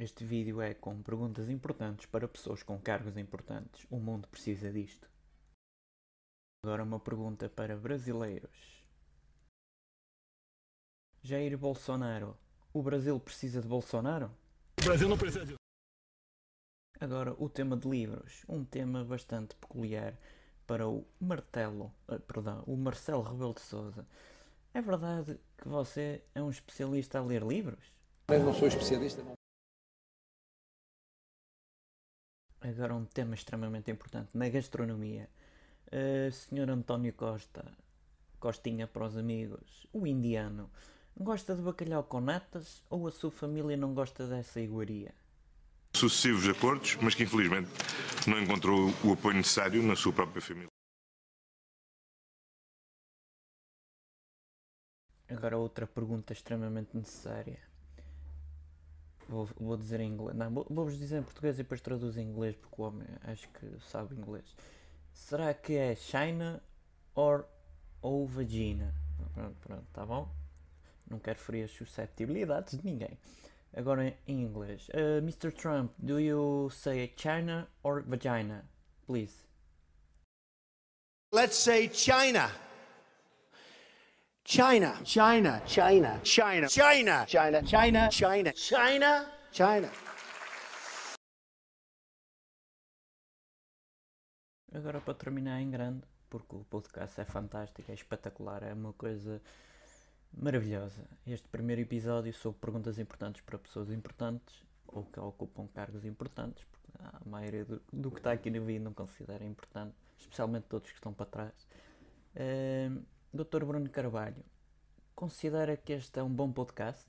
Este vídeo é com perguntas importantes para pessoas com cargos importantes. O mundo precisa disto. Agora uma pergunta para brasileiros. Jair Bolsonaro. O Brasil precisa de Bolsonaro? O Brasil não precisa de. Agora o tema de livros. Um tema bastante peculiar para o Martelo, eh, perdão, o Marcelo Rebelo de Sousa. É verdade que você é um especialista a ler livros? Eu não sou especialista, não. Agora um tema extremamente importante na gastronomia. Uh, Senhor António Costa, Costinha para os amigos, o indiano, gosta de bacalhau com natas ou a sua família não gosta dessa iguaria? Sucessivos acordos, mas que infelizmente não encontrou o apoio necessário na sua própria família. Agora outra pergunta extremamente necessária. Vou, vou dizer em inglês. Não, vou- vou-vos dizer em português e depois traduzo em inglês porque o homem acho que sabe inglês. Será que é China or, ou vagina? Pronto, pronto, tá bom? Não quero ferir as susceptibilidades de ninguém. Agora em inglês. Uh, Mr. Trump, do you say China or vagina? Please. Let's say China. China. China. China. China. China. China. China. China. China. China. Agora para terminar em grande, porque o podcast é fantástico, é espetacular, é uma coisa maravilhosa. Este primeiro episódio sobre perguntas importantes para pessoas importantes ou que ocupam cargos importantes, porque a maioria do, do que está aqui no vídeo não considera importante, especialmente todos que estão para trás. Ahm, Dr. Bruno Carvalho, considera que este é um bom podcast?